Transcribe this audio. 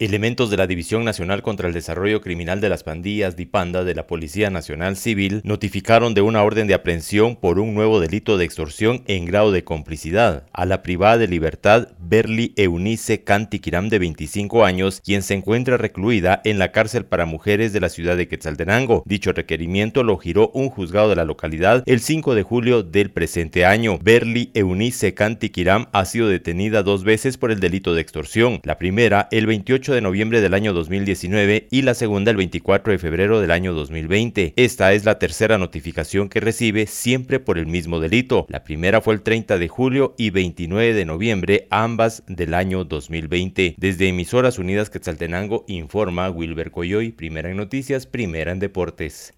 Elementos de la División Nacional contra el Desarrollo Criminal de las Pandillas DIPANDA de la Policía Nacional Civil notificaron de una orden de aprehensión por un nuevo delito de extorsión en grado de complicidad a la privada de libertad Berly Eunice Cantiquiram de 25 años, quien se encuentra recluida en la cárcel para mujeres de la ciudad de Quetzaltenango. Dicho requerimiento lo giró un juzgado de la localidad el 5 de julio del presente año. Berly Eunice Cantiquiram ha sido detenida dos veces por el delito de extorsión. La primera el 28 de noviembre del año 2019 y la segunda el 24 de febrero del año 2020. Esta es la tercera notificación que recibe siempre por el mismo delito. La primera fue el 30 de julio y 29 de noviembre, ambas del año 2020. Desde Emisoras Unidas Quetzaltenango informa Wilber Coyoy, primera en noticias, primera en deportes.